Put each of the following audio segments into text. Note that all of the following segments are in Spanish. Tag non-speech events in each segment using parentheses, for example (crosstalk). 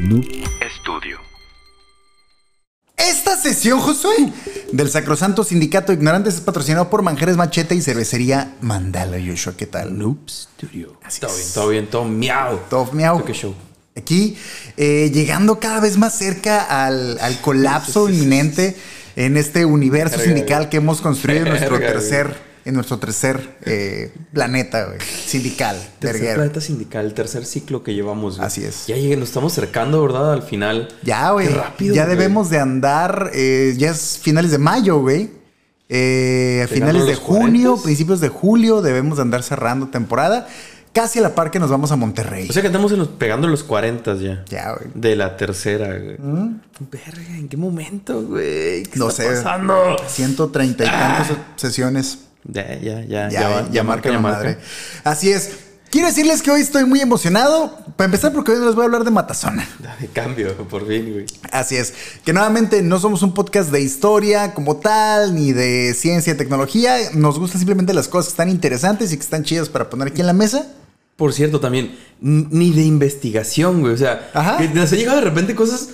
Noob Estudio. Esta sesión, Josué, del Sacrosanto Sindicato de Ignorantes es patrocinado por Manjares Machete y Cervecería Mandala. Joshua, ¿qué tal? Noob Studio. Así todo es. bien, todo bien, todo miau. Todo miau. ¿Qué show? Aquí, eh, llegando cada vez más cerca al, al colapso inminente en este universo sindical que hemos construido en nuestro tercer, en nuestro tercer eh, planeta güey, sindical. Tercer verguero. planeta sindical, el tercer ciclo que llevamos. güey. Así es. Ya llegué, nos estamos acercando, ¿verdad? Al final. Ya, güey. Qué rápido, Ya güey. debemos de andar. eh, ya es finales de mayo, güey. Eh, a finales de junio, 40s. principios de julio, debemos de andar cerrando temporada. Casi a la par que nos vamos a Monterrey. O sea que estamos en los- pegando los 40 ya. ya, güey. De la tercera, güey. Verga, ¿en qué momento, güey? ¿Qué No está sé. pasando? 130 y tantas sesiones. Ya, ya, ya. Ya, ya, marca la madre. Así es. Quiero decirles que hoy estoy muy emocionado. Para empezar, porque hoy les voy a hablar de Matazona. De cambio, por fin, güey. Así es. Que nuevamente no somos un podcast de historia como tal, ni de ciencia y tecnología. Nos gustan simplemente las cosas que están interesantes y que están chidas para poner aquí en la mesa. Por cierto, también, ni de investigación, güey. O sea, Ajá. que nos ha llegado de repente cosas.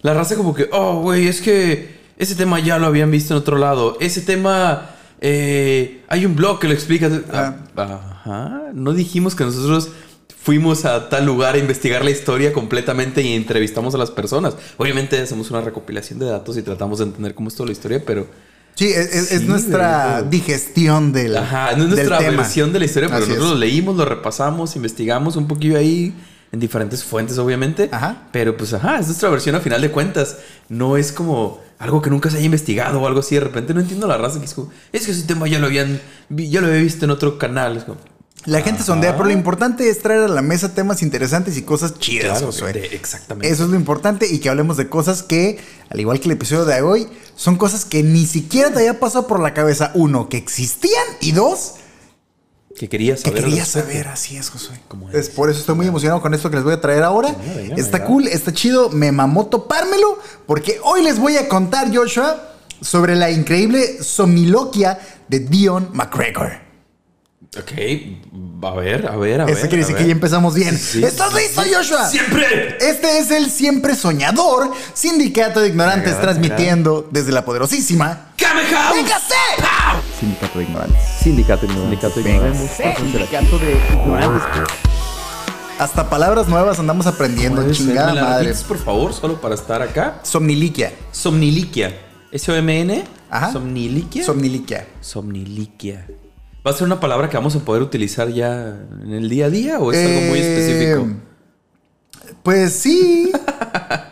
La raza, como que, oh, güey, es que ese tema ya lo habían visto en otro lado. Ese tema, eh, hay un blog que lo explica. Ah, Ajá. No dijimos que nosotros fuimos a tal lugar a investigar la historia completamente y entrevistamos a las personas. Obviamente hacemos una recopilación de datos y tratamos de entender cómo es toda la historia, pero. Sí, es, es- es Sí, nuestra güey. digestión del, Ajá, no es nuestra tema. versión de la historia, pero Así nosotros es. lo leímos, lo repasamos, investigamos un poquillo ahí en diferentes fuentes, obviamente. Ajá. Pero pues, ajá, es nuestra versión a final de cuentas. No es como algo que nunca se haya investigado o algo así. De repente no entiendo la raza que es como, es que ese tema ya lo habían, ya lo había visto en otro canal. Es como, La gente sondea, pero lo importante es traer a la mesa temas interesantes y cosas chidas, claro, Josué. de- exactamente. Eso es lo importante y que hablemos de cosas que, al igual que el episodio de hoy, son cosas que ni siquiera te había pasado por la cabeza. Uno, que existían y dos, que querías que saber. querías respecto. saber. Así es, Josué. Como Es por eso estoy muy emocionado con esto que les voy a traer ahora. Venga, venga, está venga. cool, está chido. Me mamó topármelo porque hoy les voy a contar, Joshua, sobre la increíble somiloquia de Dion McGregor. Ok, a ver, a ver, a ver. Eso quiere decir que ya empezamos bien. Sí. ¿Estás listo, Joshua? ¡Siempre! Este es el siempre soñador sindicato de ignorantes Venga, transmitiendo desde la poderosísima. ¡Kamehameha! ¡Véngase! Sindicato de ignorantes. Sindicato Sindicato Sindicato de ignorantes. Hasta palabras nuevas andamos aprendiendo, ¿Puedes chingada hacerme la madre. repites, por favor, solo para estar acá? Somniliquia. Somniliquia. S-O-M-N. Ajá. Somniliquia. Somniliquia. Somniliquia. ¿Va a ser una palabra que vamos a poder utilizar ya en el día a día o es algo muy Eh, específico? Pues sí. (laughs)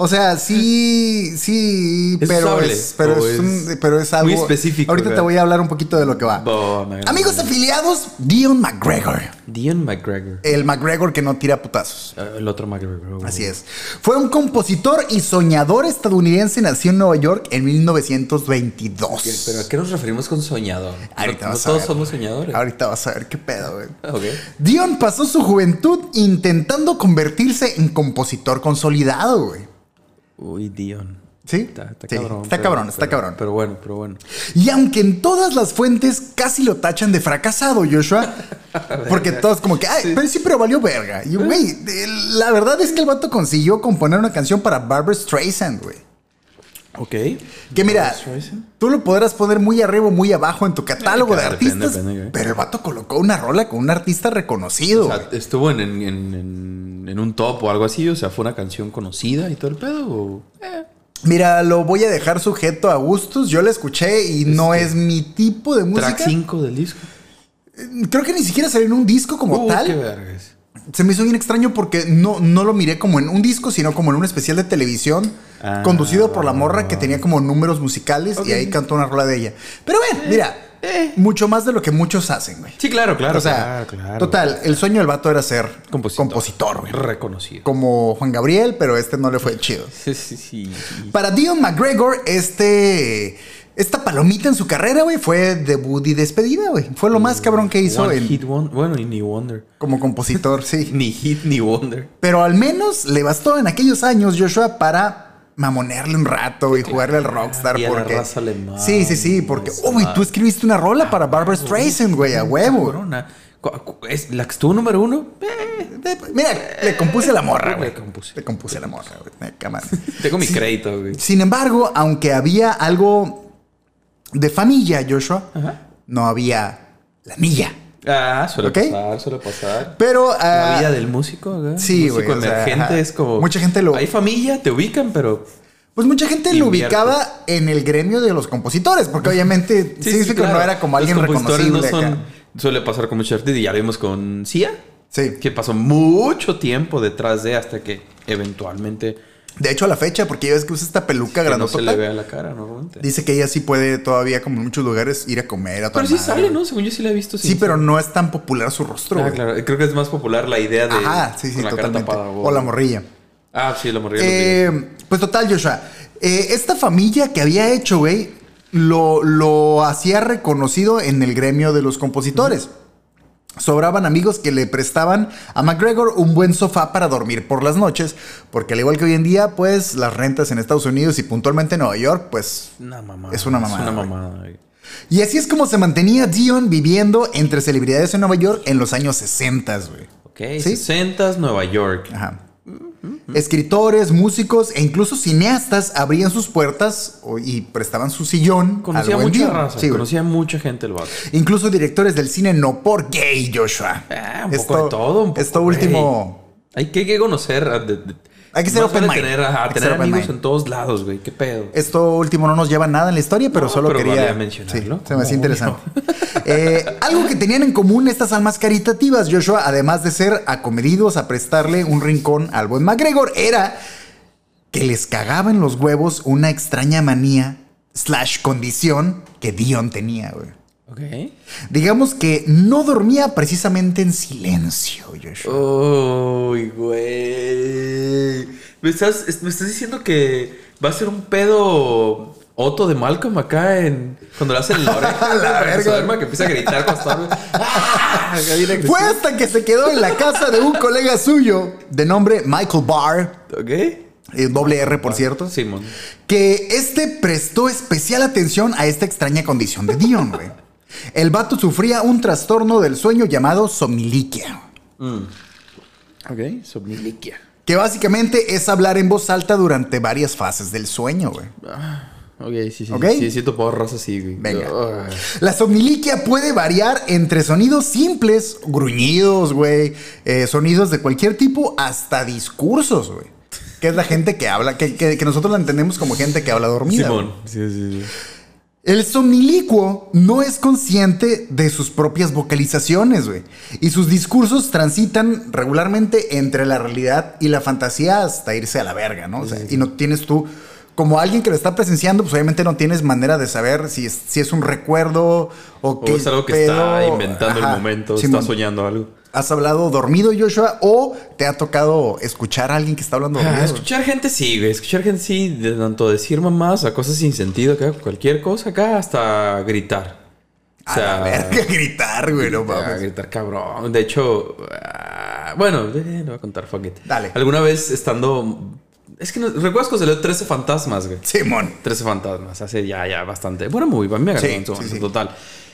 O sea, sí, sí, ¿Es pero es, pero es, un- pero es algo muy específico, Ahorita te voy a hablar un poquito de lo que va. Amigos afiliados, Dion McGregor. Dion McGregor. El McGregor que no tira putazos. Ah, el otro McGregor. Así es. Fue un compositor y soñador estadounidense, nació en Nueva York en 1922. ¿Pero a qué nos referimos con soñador? Ahorita vas a todos ver. somos soñadores. Ahorita vas a ver qué pedo, güey. Ok. Dion pasó su juventud intentando convertirse en compositor consolidado, güey. Uy, Dion. ¿Sí? Está, está Sí, cabrón. Está pero- cabrón, está pero- cabrón. Pero bueno, pero bueno. Y aunque en todas las fuentes casi lo tachan de fracasado, Joshua, (laughs) porque todos como que, ay, pero sí, pero valió verga. Y, güey, la verdad es que el vato consiguió componer una canción para Barbara Streisand, güey. Ok. Que mira, tú lo podrás poner muy arriba o muy abajo en tu catálogo de artistas, depende, pero el vato colocó una rola con un artista reconocido. O sea. ¿estuvo en, en- en- en- en un top o algo así? O sea, ¿fue una canción conocida y todo el pedo? o- Mira, lo voy a dejar sujeto a gustos. Yo la escuché y no es mi tipo de música. Track 5 del disco. Creo que ni siquiera salió en un disco como Uh, tal. qué vergas. Se me hizo bien extraño porque no, no lo miré como en un disco, sino como en un especial de televisión Ah. conducido por la morra que tenía como números musicales y ahí cantó una rola de ella. Pero bueno, mira, eh. mucho más de lo que muchos hacen, güey. Sí, claro, claro. o sea, claro, claro. total, el sueño del vato era ser Compositor. compositor, güey. Reconocido. Como Juan Gabriel, pero este no le fue chido. (laughs) Sí, sí, sí. Para Dion McGregor, este. Esta palomita en su carrera, güey, fue debut y despedida, güey. Fue lo más cabrón que hizo One en- hit one- Bueno, y ni Wonder. como compositor, sí. (laughs) Ni hit ni Wonder. Pero al menos le bastó en aquellos años, Joshua, para mamonearle un rato y jugarle al rockstar Y a la porque raza le mama sí sí sí porque uy tú escribiste una rola para Barbara Streisand güey a huevo ¿Es la que estuvo número uno? Eh, mira le compuse la morra güey Le compuse. le compuse la morra güey. (laughs) Tengo mi crédito, güey. sin embargo aunque había algo de familia Joshua no había la milla Ah, suele pasar, suele pasar. pero La ah, vida del músico, güey. sí, músico güey, o sea, emergente es como. Mucha gente lo- Hay familia, te ubican, pero. Pues mucha gente lo ubicaba en el gremio de los compositores, porque obviamente (laughs) sí, sí, claro. no era como Los alguien compositores reconocible. No son, acá. suele pasar con muchos artistas y ya vimos con Cia, Sí. que pasó mucho tiempo detrás de hasta que eventualmente De hecho, a la fecha, porque ya ves que usa esta peluca que no se le vea la cara normalmente. Dice que ella sí puede todavía, como en muchos lugares, ir a comer a Pero sí madre. sale, ¿no? Según yo sí la he visto. Sí, pero no es tan popular su rostro. Ah, güey. claro. Creo que es más popular la idea de. Ajá, sí, sí, con la cara totalmente. tapada, o la morrilla. Ah, sí, la morrilla. Eh, pues total, Joshua. eh, esta familia que había hecho, güey, lo, lo hacía reconocido en el gremio de los compositores. Sobraban amigos que le prestaban a McGregor un buen sofá para dormir por las noches, porque al igual que hoy en día, pues las rentas en Estados Unidos y puntualmente en Nueva York, pues... Una mamada. es una mamada, Es una mamada. Y así es como se mantenía Dion viviendo entre celebridades en Nueva York en los años 60, güey. Ok, ¿Sí? 60 Nueva York. Ajá. Escritores, músicos e incluso cineastas abrían sus puertas y prestaban su sillón Conocía al buen mucha Dion. raza. Sí, güey. conocía mucha gente el vato. Incluso directores del cine no por gay, Joshua. Ah, un Esto- poco de todo. Un poco, esto último. Hay que, conocer. de- Hay que ser open vale mind. Tener, ajá, Hay tener amigos mind. en todos lados, güey. ¿Qué pedo? Esto último no nos lleva a nada en la historia, pero No, solo pero quería valía mencionarlo. Sí, se me hacía interesante. Eh, algo que tenían en común estas almas caritativas, Joshua, además de ser acomedidos a prestarle un rincón al buen McGregor, era que les cagaba en los huevos una extraña manía slash condición que Dion tenía, güey. Ok. Digamos que no dormía precisamente en silencio, Joshua. Uy, güey. ¿Me estás, es- me estás diciendo que va a ser un pedo Otto de Malcolm acá en. Cuando le hacen (laughs) la oreja. La verga. que empieza a gritar. ¡Ah! Agresivo. (laughs) Fue hasta que se quedó en la casa de un colega suyo de nombre Michael Barr, Ok. eh, doble R por cierto, Simón. que este prestó especial atención a esta extraña condición de Dion, güey. El vato sufría un trastorno del sueño llamado somniliquia, Ok. Somniliquia. que básicamente es hablar en voz alta durante varias fases del sueño, güey. Ok, sí, sí. Ok. Sí, siento porras así, güey. Venga. Ay. La somniliquia puede variar entre sonidos simples, gruñidos, güey, eh, sonidos de cualquier tipo, hasta discursos, güey. Que es la gente que habla, que, que- que nosotros la entendemos como gente que habla dormida. güey. Simón. Sí, sí, sí. El somnilicuo no es consciente de sus propias vocalizaciones, güey. Y sus discursos transitan regularmente entre la realidad y la fantasía hasta irse a la verga, ¿no? O sea, y no tienes tú, como alguien que lo está presenciando, pues obviamente no tienes manera de saber si es, si es un recuerdo o O qué es algo que pedo. está inventando Ajá, el momento, está soñando algo. ¿Has hablado dormido, Joshua? ¿O te ha tocado escuchar a alguien que está hablando Ah, dormido? escuchar gente sí, güey. Escuchar gente sí, de tanto decir mamás a cosas sin sentido acá, cualquier cosa acá, hasta gritar. O a la verga, (laughs) gritar, güey, no mames. gritar cabrón. De hecho, ah, bueno, eh, lo voy a contar, fuck it. Dale. Alguna vez estando. Es que no, recuerdas cuando salió 13 fantasmas, güey. Simón. 13 fantasmas, hace ya, ya bastante. Bueno, muy, a mí me agarró Sí, en su sí, momento, sí. total.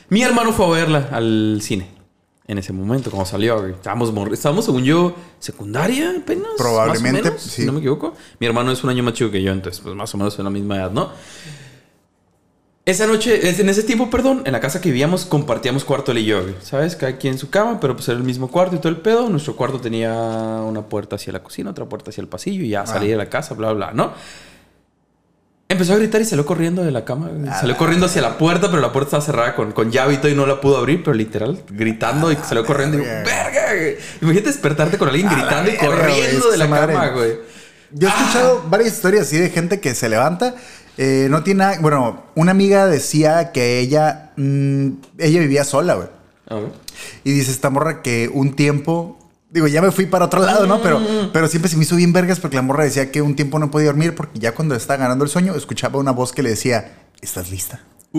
Mi hermano fue a verla al cine. En ese momento, cuando salió. Estábamos, estábamos, según yo, secundaria apenas. Probablemente, Más o menos, sí. Si no me equivoco. Mi hermano es un año más chico que yo, entonces, pues más o menos en la misma edad, ¿no? Esa noche, en ese tiempo, perdón, en la casa que vivíamos compartíamos cuarto él y yo. ¿Sabes? Cada quien en su cama, pero pues era el mismo cuarto y todo el pedo. Nuestro cuarto tenía una puerta hacia la cocina, otra puerta hacia el pasillo y ya salí de la casa, bla, bla, ¿no? Empezó a gritar y salió corriendo de la cama. güey. Salió corriendo hacia la puerta, pero la puerta estaba cerrada con, con llave y todo y no la pudo abrir, pero literal, gritando y salió corriendo. Y digo, verga. ¡verga! güey". Imagínate despertarte con alguien gritando y corriendo de la cama, güey. Yo he escuchado varias historias así de gente que se levanta. eh, no tiene nada. Bueno, una amiga decía que ella. mm, ella vivía sola, güey. Y dice esta morra que un tiempo. Digo, ya me fui para otro lado, ¿no? Pero, pero siempre se me hizo bien vergas porque la morra decía que un tiempo no podía dormir porque ya cuando estaba ganando el sueño escuchaba una voz que le decía: ¿Estás lista? (laughs)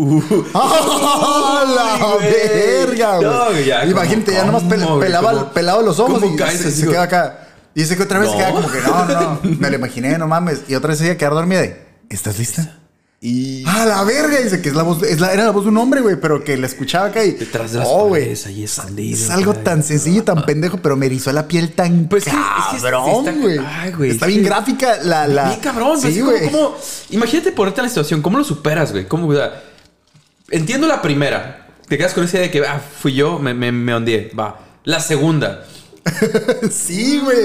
¡Ah, la güey! verga, güey! No, ya, Imagínate, ya ¿cómo, nomás pel- pelaba, ¿Cómo- pelaba los ojos y caes se, se queda acá. Y dice que otra vez No. se queda como que no, no, me lo imaginé, no mames. Y otra vez ella quedar dormida de, ¿estás lista? Y Ah, la verga. Dice que es la voz, es la- era la voz de un hombre, güey, pero que la escuchaba acá y. detrás de las Oh, güey. paredes ahí. Es algo tan sencillo tan pendejo, pero me erizó la piel tan Pues es que cabrón, está- güey. Está es bien que- gráfica la... la... Bien cabrón, Sí, sí, güey. ¿cómo, imagínate ponerte en la situación, ¿cómo lo superas, güey? ¿Cómo, o sea, entiendo la primera. Te quedas con esa idea de que, ah, fui yo, me, me, me ondeé. Va. La segunda. (laughs) Sí, güey.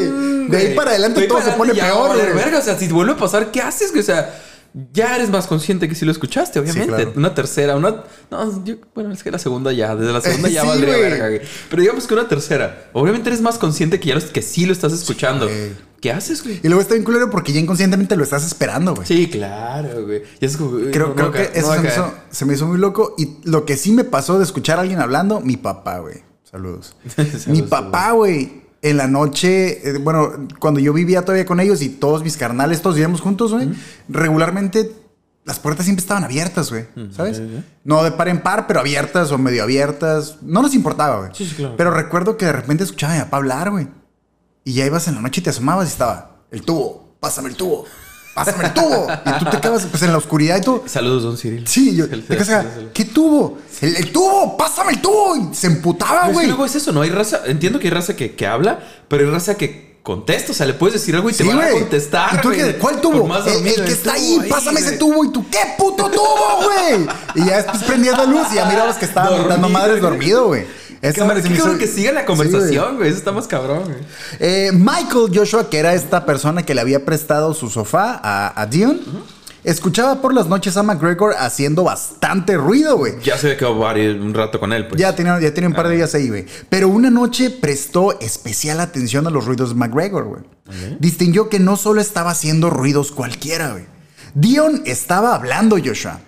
De ahí Güey, para adelante todo para se pone ya peor, valer güey. verga. O sea, si te vuelve a pasar, ¿qué haces, güey? O sea, ya eres más consciente que si lo escuchaste, obviamente. claro. Una tercera, una. No, yo, bueno, es que la segunda ya, desde la segunda (laughs) ya Sí, valdría verga, güey. Pero digamos que una tercera. Obviamente eres más consciente que ya lo- que sí lo estás escuchando. ¿Qué haces, güey? Y luego está bien culero porque ya inconscientemente lo estás esperando, güey. Sí, claro, güey. Y es como, Creo, no, creo no que no eso se, me hizo, se me hizo muy loco. Y lo que sí me pasó de escuchar a alguien hablando, mi papá, güey. Saludos. (laughs) mi papá, güey, en la noche, eh, bueno, cuando yo vivía todavía con ellos y todos mis carnales, todos vivíamos juntos, güey, regularmente las puertas siempre estaban abiertas, güey. ¿Sabes? No de par en par, pero abiertas o medio abiertas. No nos importaba, güey. Sí, sí, claro. Pero recuerdo que de repente escuchaba a mi papá hablar, güey. Y ya ibas en la noche y te asomabas y estaba, el tubo, pásame el tubo, pásame el tubo. y tú te quedabas pues en la oscuridad y tú, Saludos, don Cyril. Sí, yo. (laughs) ¿Qué tubo? El, el tubo, pásame el tubo. Y se emputaba, Pero es que güey. luego es eso, ¿no? Hay raza, entiendo que hay raza que, que habla, pero hay raza que contesta. O sea, le puedes decir algo y te Sí, van a contestar. ¿Y tú? ¿Cuál tubo? más El, que está ahí, pásame ese tubo. Y tú, ¿qué puto tubo, güey? Y ya después prendías la luz y ya mirabas que estaba Dormido, dando madres dormido, güey. Qué me hizo- que siga la Sí, conversación, güey. Eso está más cabrón, güey. Eh, Michael Joshua, que era esta persona que le había prestado su sofá a, a Dion, escuchaba por las noches a McGregor haciendo bastante ruido, güey. Ya se ve que va varios- un rato con él, pues. Ya tenía, ya tenía un par de días ahí, güey. Pero una noche prestó especial atención a los ruidos de McGregor, güey. Distinguió que no solo estaba haciendo ruidos cualquiera, güey. Dion estaba hablando, Joshua.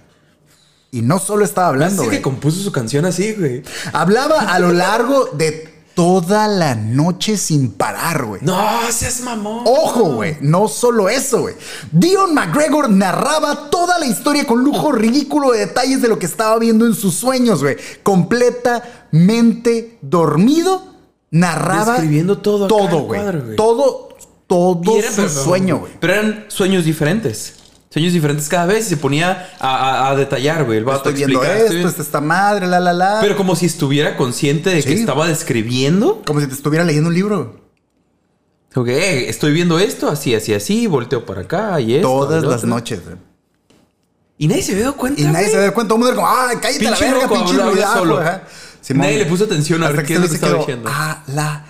Y no solo estaba hablando, güey. que compuso su canción así, güey. Hablaba a lo largo de toda la noche sin parar, güey. No, seas mamón. Ojo, güey, no solo eso, güey. Dion McGregor narraba toda la historia con lujo ridículo de detalles de lo que estaba viendo en sus sueños, güey. Completamente dormido, narraba Describiendo todo todo, güey. Todo, todo su sueño, güey. Pero eran sueños diferentes. Sueños diferentes cada vez y se ponía a, a- a detallar, güey. El vato Estoy viendo esto, estoy esta esta madre, la, la, la. Pero como si estuviera consciente de que estaba describiendo. Como si te estuviera leyendo un libro. Ok, estoy viendo esto, así, así, así, volteo para acá y esto. Todas y las otro. noches, güey. Y nadie se había dado cuenta. Y nadie se da cuenta. Todo el mundo era como, ¡ay, cállate Pinche la verga, pinche hablaba ruidajo", solo. Simón. Nadie le puso atención a ver qué es lo que estaba diciendo. A la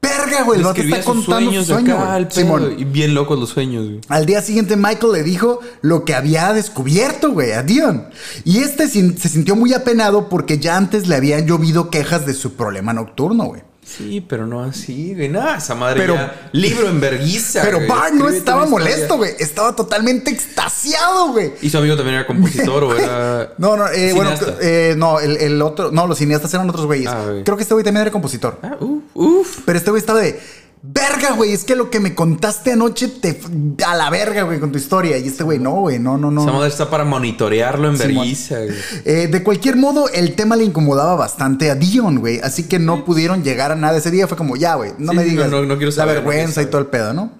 verga, güey. El vato está sus contando sueños su sueño, acá, Simón. Y bien locos los sueños, güey. Al día siguiente Michael le dijo lo que había descubierto, güey, a Dion. Y este se sintió muy apenado porque ya antes le habían llovido quejas de su problema nocturno, güey. Sí, pero no así, güey. Nada, esa madre Pero- ya libro en verguiza. Pero güey. Bart no estaba molesto, güey. Estaba totalmente extasiado, güey. ¿Y su amigo también era compositor o era. (laughs) No, no, eh, bueno, eh, no, el, el otro, no, los cineastas eran otros güeyes. Ah, güey. Creo que este güey también era compositor. Ah, uf. Pero este güey estaba de, verga, güey, es que lo que me contaste anoche te... A la verga, güey, con tu historia. Y este güey, no, güey, no, no, no. Esa madre está para monitorearlo en verguiza, güey. Eh, de cualquier modo, el tema le incomodaba bastante a Dion, güey. Así que no pudieron llegar a nada ese día. Fue como, ya, güey, no Sí, me digas no, no, no quiero la saber, no vergüenza y todo el pedo, ¿no?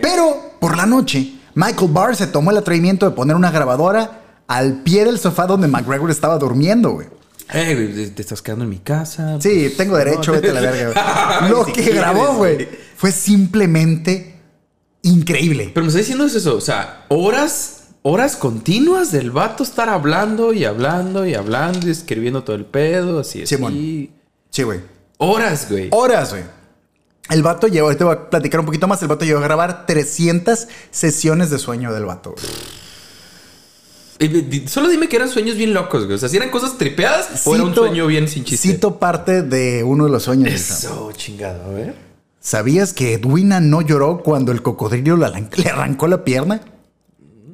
Pero por la noche, Michael Barr se tomó el atrevimiento de poner una grabadora al pie del sofá donde McGregor estaba durmiendo, güey. Eh, güey, te- estás quedando en mi casa. Sí, tengo derecho, No, vete a la verga, güey. (laughs) Lo Si que quieres, grabó, güey, fue simplemente increíble. Pero me está diciendo es eso, o sea, horas, horas continuas del vato estar hablando y hablando y hablando y escribiendo todo el pedo, así. Simón. Sí, güey. Horas, güey. Horas, güey. El vato llegó, ahorita voy a platicar un poquito más, el vato llegó a grabar 300 sesiones de sueño del vato, güey. Di- Solo dime que eran sueños bien locos, güey. O sea, si eran cosas tripeadas o era un Cito- sueño bien sin chiste. Cito parte de uno de los sueños. güey. Eso, chingado, a ver. ¿Sabías que Edwina no lloró cuando el cocodrilo le arrancó la pierna?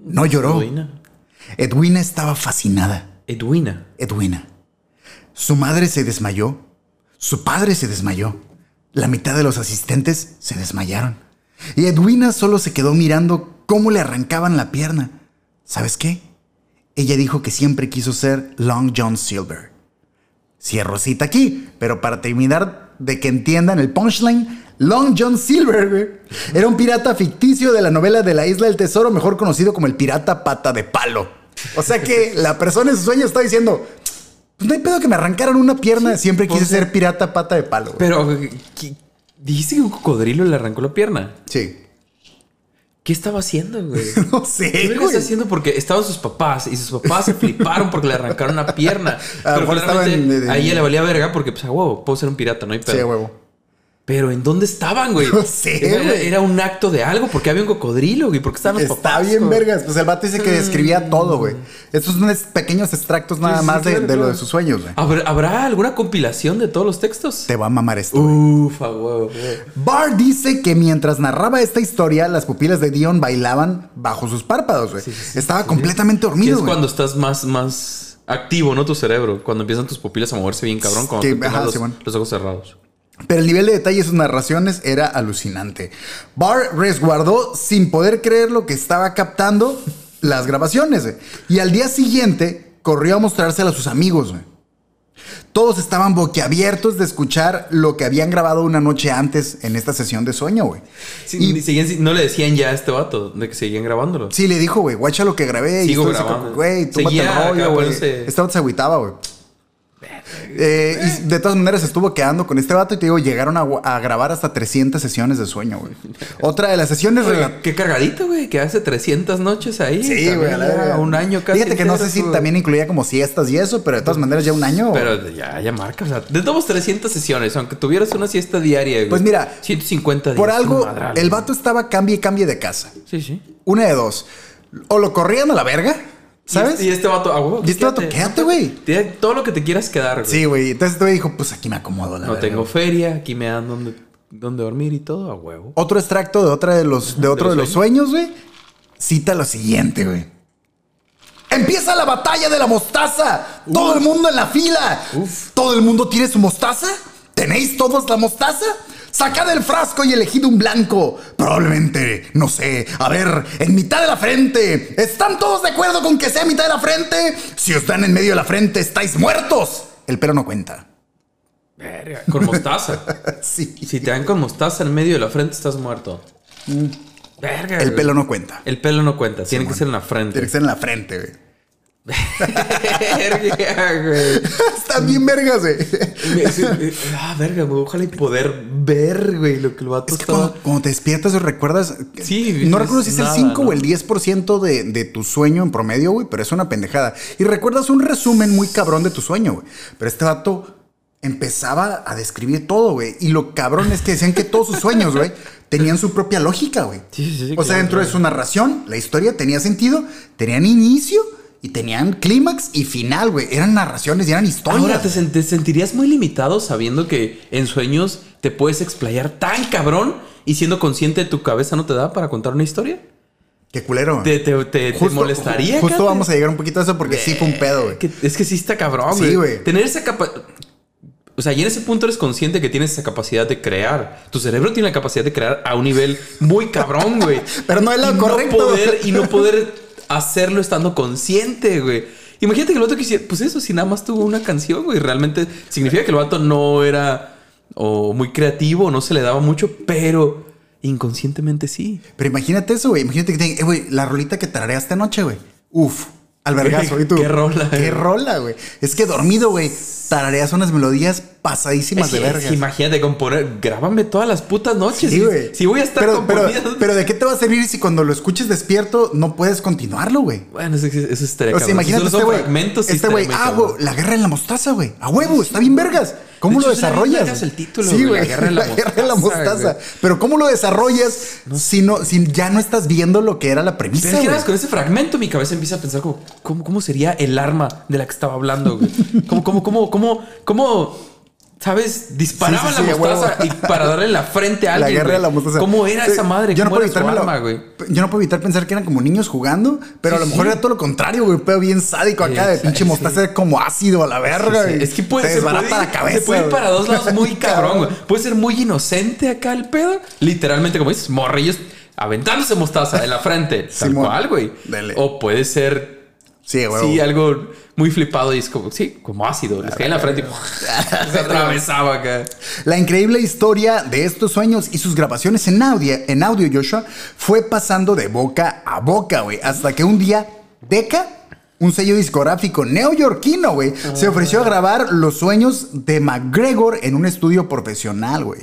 No lloró. Edwina. Edwina estaba fascinada. Edwina. Edwina. Su madre se desmayó. Su padre se desmayó. La mitad de los asistentes se desmayaron. Y Edwina solo se quedó mirando cómo le arrancaban la pierna. ¿Sabes qué? Ella dijo que siempre quiso ser Long John Silver. Cierro cita aquí, pero para terminar de que entiendan el punchline, Long John Silver, güey, era un pirata ficticio de la novela de la Isla del Tesoro, mejor conocido como el pirata pata de palo. O sea que la persona en su sueño está diciendo, pues no hay pedo que me arrancaran una pierna, siempre quise o sea- ser pirata pata de palo. güey". Pero, ¿qué- ¿dijiste que un cocodrilo le arrancó la pierna? Sí. ¿Qué estaba haciendo, güey? (laughs) No sé, ¿Qué güey. está haciendo? Porque estaban sus papás y sus papás se fliparon porque le arrancaron una pierna. (laughs) Pero claramente de- de- a ella le valía verga porque, pues, a huevo, puedo ser un pirata, no hay pedo. Sí, a huevo. Pero ¿en dónde estaban, güey? No sé, era, güey. era un acto de algo, porque había un cocodrilo, güey, porque estaban los Está papás. bien, güey. vergas. Pues el vato dice que describía todo, güey. Estos son pequeños extractos nada sí, más de, claro, de lo de sus sueños, güey. ¿Habrá, habrá alguna compilación de todos los textos? Te va a mamar esto. güey. Uf, a huevo, güey. Barr dice que mientras narraba esta historia, las pupilas de Dion bailaban bajo sus párpados, güey. Estaba completamente dormido, es cuando estás más, más activo, ¿no? Tu cerebro. Cuando empiezan tus pupilas a moverse bien cabrón, cuando Que- ajá, los ojos cerrados. Pero el nivel de detalle de sus narraciones era alucinante. Barr resguardó sin poder creer lo que estaba captando las grabaciones. Y al día siguiente corrió a mostrársela a sus amigos. Todos estaban boquiabiertos de escuchar lo que habían grabado una noche antes en esta sesión de sueño, güey. Sí, Y- seguían- no le decían ya a este vato de que seguían grabándolo. Sí, le dijo, güey, guacha lo que grabé. Sigo y grabando. Güey, túmbate el rollo, güey. Este vato se agüitaba, güey. Eh, y de todas maneras estuvo quedando con este vato y te digo, llegaron a, a grabar hasta 300 sesiones de sueño, güey. Otra de las sesiones... Oye, rela- qué cargadito, güey, que hace 300 noches ahí. Sí, güey. Un año casi. Fíjate que no sé si también incluía como siestas y eso, pero de todas maneras ya un año. Pero ya, ya marca, o sea, de todos 300 sesiones, aunque tuvieras una siesta diaria, güey. Pues mira, 150 días. por algo, madral, el güey. vato estaba cambie y cambie de casa. Sí, sí. Una de dos. O lo corrían a la verga, ¿sabes? Y, este vato, ah, güey, Y este vato, quédate, güey. Tiene todo lo que te quieras quedar, güey. Sí, güey. Entonces este güey dijo, pues aquí me acomodo, la No tengo feria, aquí me dan donde, donde dormir y todo, a huevo. Otro extracto de otra de los de otro de los los sueños, güey. Cita lo siguiente, güey. Empieza la batalla de la mostaza. Todo el mundo en la fila. Todo el mundo tiene su mostaza. ¿Tenéis todos la mostaza? Sacad el frasco y elegid un blanco. Probablemente, no sé, a ver, en mitad de la frente. ¿Están todos de acuerdo con que sea mitad de la frente? Si os dan en medio de la frente, estáis muertos. El pelo no cuenta. Verga, con mostaza. (laughs) Sí. si te dan con mostaza en medio de la frente, estás muerto. Verga. Mm. El güey. pelo no cuenta. El pelo no cuenta, tiene que ser en la Tiene frente. que ser en la frente, güey. Verga, güey. (laughs) Están bien vergas, güey. Eh, Ah, verga, güey. Ojalá y poder ver, güey, lo que el vato Es que estaba- cuando, cuando te despiertas, recuerdas. Sí, No recuerdo si es el nada, 5 ¿no? o el 10% de, de tu sueño en promedio, güey, pero es una pendejada. Y recuerdas un resumen muy cabrón de tu sueño, güey. Pero este vato empezaba a describir todo, güey. Y lo cabrón es que decían que todos sus sueños, güey, tenían su propia lógica, güey. Sí, sí, sí, o sea, claro, dentro de su narración, la historia tenía sentido, tenían inicio y tenían clímax y final, güey. Eran narraciones y eran historias. Ahora te, te sentirías muy limitado sabiendo que en sueños te puedes explayar tan cabrón y siendo consciente de tu cabeza no te da para contar una historia. Qué culero. ¿Te, te, te- te molestaría? Justo Kate? vamos a llegar un poquito a eso porque sí fue un pedo, güey. Es que sí está cabrón, Sí, güey. güey. Tener esa capacidad. O sea, y en ese punto eres consciente que tienes esa capacidad de crear. Tu cerebro tiene la capacidad de crear a un nivel muy cabrón, güey. (laughs) Pero no es lo Y correcto. poder, y no poder hacerlo estando consciente, güey. Imagínate que el vato quisiera. Pues eso, si nada más tuvo una canción, güey. Realmente significa que el vato no era o muy creativo, no se le daba mucho, pero inconscientemente sí. Pero imagínate eso, güey. Imagínate que te eh, güey, la rolita que tarareaste anoche, güey. Uf, al vergazo. ¿Y tú? Qué rola, Qué güey. rola, güey. Es que dormido, güey, tarareas unas melodías pasadísimas Es de verga. imagínate componer, grábame todas las putas noches. Sí, güey. Si voy a estar pero, pero, componiendo- pero ¿de qué te va a servir si cuando lo escuches despierto no puedes continuarlo, güey? Bueno, eso, eso es O sea, imagínate Si este güey. Este güey, ah, güey, la guerra en la mostaza, güey. A huevo, está bien vergas. ¿Cómo De lo hecho, desarrollas? el título, sí, güey. (laughs) La guerra la mostaza. Pero ¿cómo lo desarrollas si, no, si ya no estás viendo lo que era la premisa, Pero güey? con ese fragmento mi cabeza empieza a pensar como, ¿cómo, cómo sería el arma de la que estaba hablando, güey? ¿Cómo, cómo, cómo, cómo, cómo, sabes, disparaban Sí, sí, sí, la mostaza huevo. y para darle en la frente a (laughs) La alguien, guerra de la mostaza. ¿Cómo era esa madre? Yo no, ¿Cómo puedo evitármelo- arma, güey? yo no puedo evitar pensar que eran como niños jugando, pero a lo mejor era todo lo contrario, güey. Pero bien sádico acá de pinche mostaza como ácido a la verga. Es que puede, Te se puede, ir, la cabeza. se puede ir para dos lados muy (laughs) cabrón, güey. Puede ser muy inocente acá el pedo. Literalmente, como dices, morrillos aventándose mostaza en la frente. (laughs) Tal cual, güey. O puede ser Sí, güey. Sí, algo muy flipado y es como, sí, como ácido. Les en la frente y (laughs) se atravesaba acá. La increíble historia de estos sueños y sus grabaciones en audio, en audio, Joshua, fue pasando de boca a boca, güey. Hasta que un día, Deca, un sello discográfico neoyorquino, güey, se ofreció a grabar los sueños de McGregor en un estudio profesional, güey.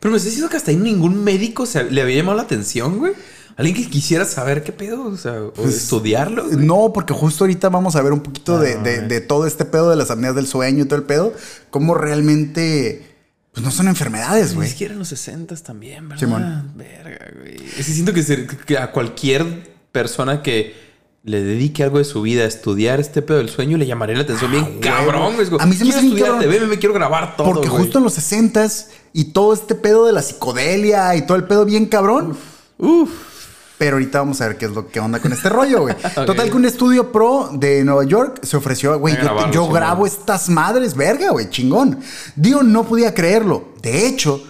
Pero me está diciendo que hasta ahí ningún médico se, le había llamado la atención, güey. Alguien que quisiera saber qué pedo, o sea, o Pues, estudiarlo. güey. No, porque justo ahorita vamos a ver un poquito de, de- de todo este pedo de las apneas del sueño y todo el pedo, cómo realmente, pues no son enfermedades, Ni güey. siquiera en los 60 también, ¿verdad? Simón. Verga, güey. Es que siento que, se- que a cualquier persona que le dedique algo de su vida a estudiar este pedo del sueño le llamaría la atención bien huevo. cabrón. güey. A mí se me hace bien. TV, me quiero grabar todo. Porque güey. justo en los 60s y todo este pedo de la psicodelia y todo el pedo bien cabrón. Uf. Pero ahorita vamos a ver qué es lo que onda con este rollo, güey. (laughs) Total que un estudio pro de Nueva York se ofreció, güey, yo, grabarlo, yo sí, grabo estas madres, verga, güey, chingón. Dion no podía creerlo. De hecho,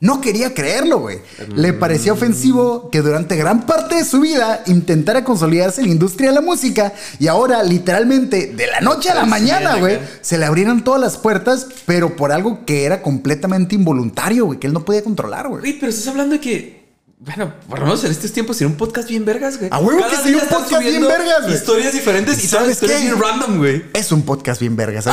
no quería creerlo, güey. Le parecía ofensivo que durante gran parte de su vida intentara consolidarse en la industria de la música y ahora, literalmente, de la noche a la mañana, güey, se le abrieron todas las puertas, pero por algo que era completamente involuntario, güey, que él no podía controlar, güey. Güey, pero estás hablando de que. Bueno, por lo menos en estos tiempos sería un podcast bien vergas, güey. A huevo que sería un podcast bien vergas, güey. Historias diferentes y ¿Sabes qué? bien random, güey. Es un podcast bien vergas. ¡Ah,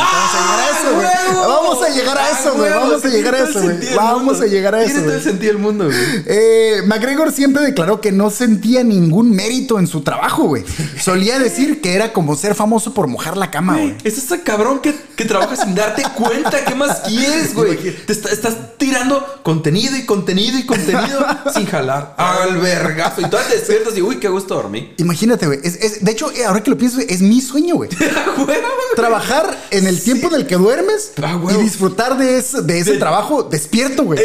Vamos a llegar a huevo! eso, güey. ¡Ah, Vamos a llegar a Tiene eso, todo el güey. sentido del Vamos mundo. a llegar a Tiene eso, todo el güey. sentido del mundo, güey. Eh, McGregor siempre declaró que no sentía ningún mérito en su trabajo, güey. Solía decir que era como ser famoso por mojar la cama, güey. Es este cabrón que, que trabaja sin darte cuenta. ¿Qué más quieres, güey? (laughs) Te está- estás tirando contenido y contenido y contenido (laughs) sin jalar. Al vergazo. Y todavía te despiertas y, uy, qué gusto dormir. Imagínate, güey. Es- es- de hecho, eh, ahora que lo pienso, es mi sueño, güey. (laughs) Trabajar en el tiempo en el que duermes Ah, y disfrutar de ese, de ese De- trabajo despierto, güey.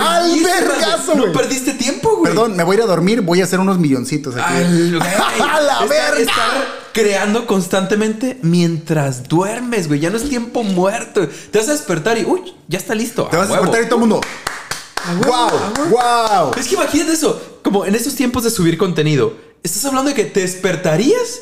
¡Al vergazo, No güey! perdiste tiempo, güey. Perdón, me voy a ir a dormir, voy a hacer unos milloncitos aquí. Al- (laughs) ¡A la Estar- verga! Estar creando constantemente mientras duermes, güey. Ya no es tiempo muerto. Te vas a despertar y, uy, ya está listo. Te vas a huevo. despertar y todo el mundo. ¡Wow! ¡Wow! Es que imagínate eso. Como en estos tiempos de subir contenido, estás hablando de que te despertarías.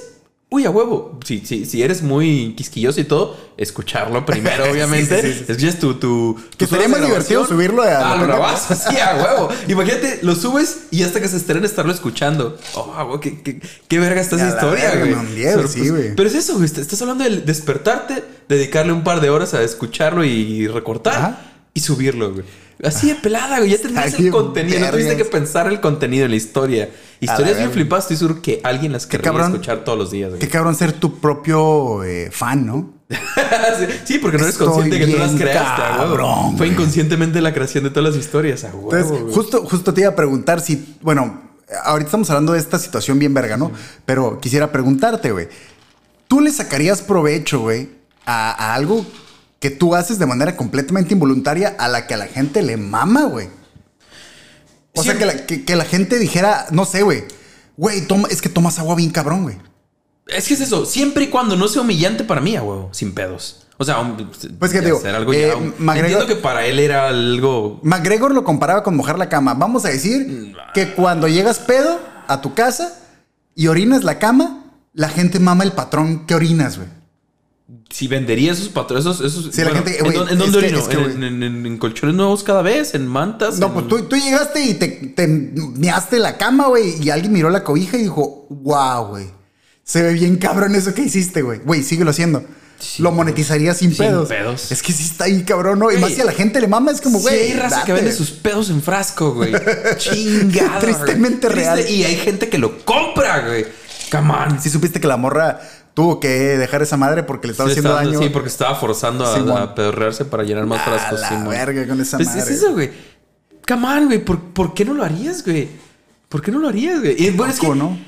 Uy, a huevo. Si, si, si eres muy quisquilloso y todo, escucharlo primero, (laughs) Sí, obviamente. sí, sí, sí. Escuchas tu, tu, Que sería más divertido subirlo a la Ah, lo primera. grabas (laughs) así, a huevo. Imagínate, lo subes y hasta que se estrene estarlo escuchando. Oh, a huevo, qué, qué, qué verga está esa historia, verga, güey. Pero, sí, pues, güey. Pero es eso, güey. Estás hablando de despertarte, dedicarle un par de horas a escucharlo y recortar Ajá. y subirlo, güey. Así de pelada, güey. Ya tendrías Está el contenido. No tuviste que vergas. pensar el contenido, la historia. Historias bien flipadas, estoy seguro que alguien las querría cabrón. escuchar todos los días, güey. Qué cabrón ser tu propio eh, fan, ¿no? (laughs) sí, porque no eres Estoy consciente que tú las creaste, cabrón, Fue inconscientemente la creación de todas las historias, a huevo, Entonces, güey. justo, justo te iba a preguntar si, bueno, ahorita estamos hablando de esta situación bien verga, ¿no? Pero quisiera preguntarte, güey, ¿tú le sacarías provecho, güey, a, a algo que tú haces de manera completamente involuntaria a la que a la gente le mama, güey? O Sí. sea, que la, que- que la gente dijera, no sé, güey, güey, toma, es que tomas agua bien cabrón, güey. Es que es eso, siempre y cuando no sea humillante para mí, a huevo, sin pedos. O sea, un- Pues que digo, hacer algo eh, ya. McGregor- Entiendo que para él era algo. McGregor lo comparaba con mojar la cama. Vamos a decir que cuando llegas pedo a tu casa y orinas la cama, la gente mama el patrón que orinas, güey. Si vendería esos patrones, esos. esos Sí, la bueno, gente- ¿En, dónde- es que- orino? es que, ¿En, en- en- en colchones nuevos cada vez? ¿En mantas? No, ¿En- pues tú, tú llegaste y te, te measte la cama, güey, y alguien miró la cobija y dijo, wow, güey. Se ve bien cabrón eso que hiciste, güey. Güey, síguelo haciendo. lo monetizaría sin, Sin pedos. pedos. Es que sí está ahí, cabrón, ¿no? Y más si a la gente le mama, es como, Sí, güey. hay raza que vende sus pedos en frasco, güey. (laughs) Chingada. Tristemente real. Y hay gente que lo compra, güey. Come on. Sí supiste que la morra tuvo que dejar esa madre porque le estaba Le haciendo estaba daño. Sí, porque estaba forzando a, Simón. a pedorrearse para llenar más frascos. la Simón. verga con esa Pues madre. Es eso, güey. Come on, güey. ¿Por, por qué no lo harías, güey? ¿Por qué no lo harías, güey? Y bueno, es que ¿no?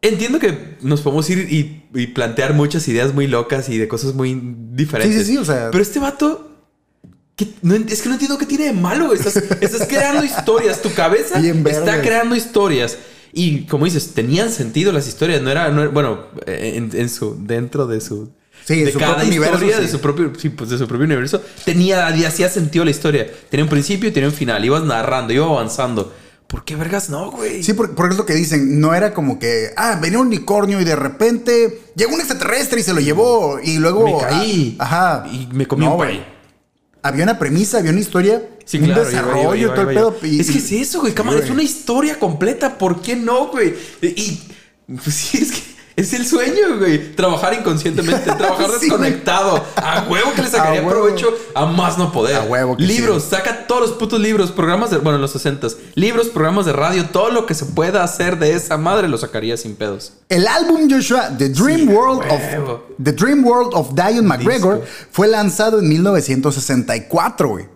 Entiendo que nos podemos ir y, y plantear muchas ideas muy locas y de cosas muy diferentes. Sí, sí, sí, o sea- Pero este vato. que no en- es que no entiendo qué tiene de malo. güey. Estás, estás creando (laughs) historias. Tu cabeza está creando historias. Y como dices, tenían sentido las historias. No era. no era- bueno, en, en su. dentro de su. Sí, de de su cada propio historia, universo, de sí. su propio, sí, pues de su propio universo, tenía, hacía sentido la historia. Tenía un principio y tenía un final. Ibas narrando, iba avanzando. ¿Por qué vergas no, güey? Sí, porque, porque es lo que dicen. No era como que, ah, venía un unicornio y de repente llegó un extraterrestre y se lo llevó. Y luego. Me caí. ah, ajá. Y me comí No, un güey. pay. Había una premisa, había una historia. Sí, un claro. desarrollo, todo el pedo. y- es que es eso, güey. cámara, es una historia completa. ¿Por qué no, güey? Y. Pues sí, es que. Es el sueño, güey. Trabajar inconscientemente, (laughs) trabajar Sí, desconectado. A huevo que le sacaría A provecho a más no poder. A huevo que Libros, saca todos los putos libros, programas de. Bueno, en los 60 Libros, programas de radio, todo lo que se pueda hacer de esa madre lo sacaría sin pedos. El álbum Joshua, The Dream Sí, World huevo. of The Dream World of Dion McGregor, fue lanzado en 1964, güey.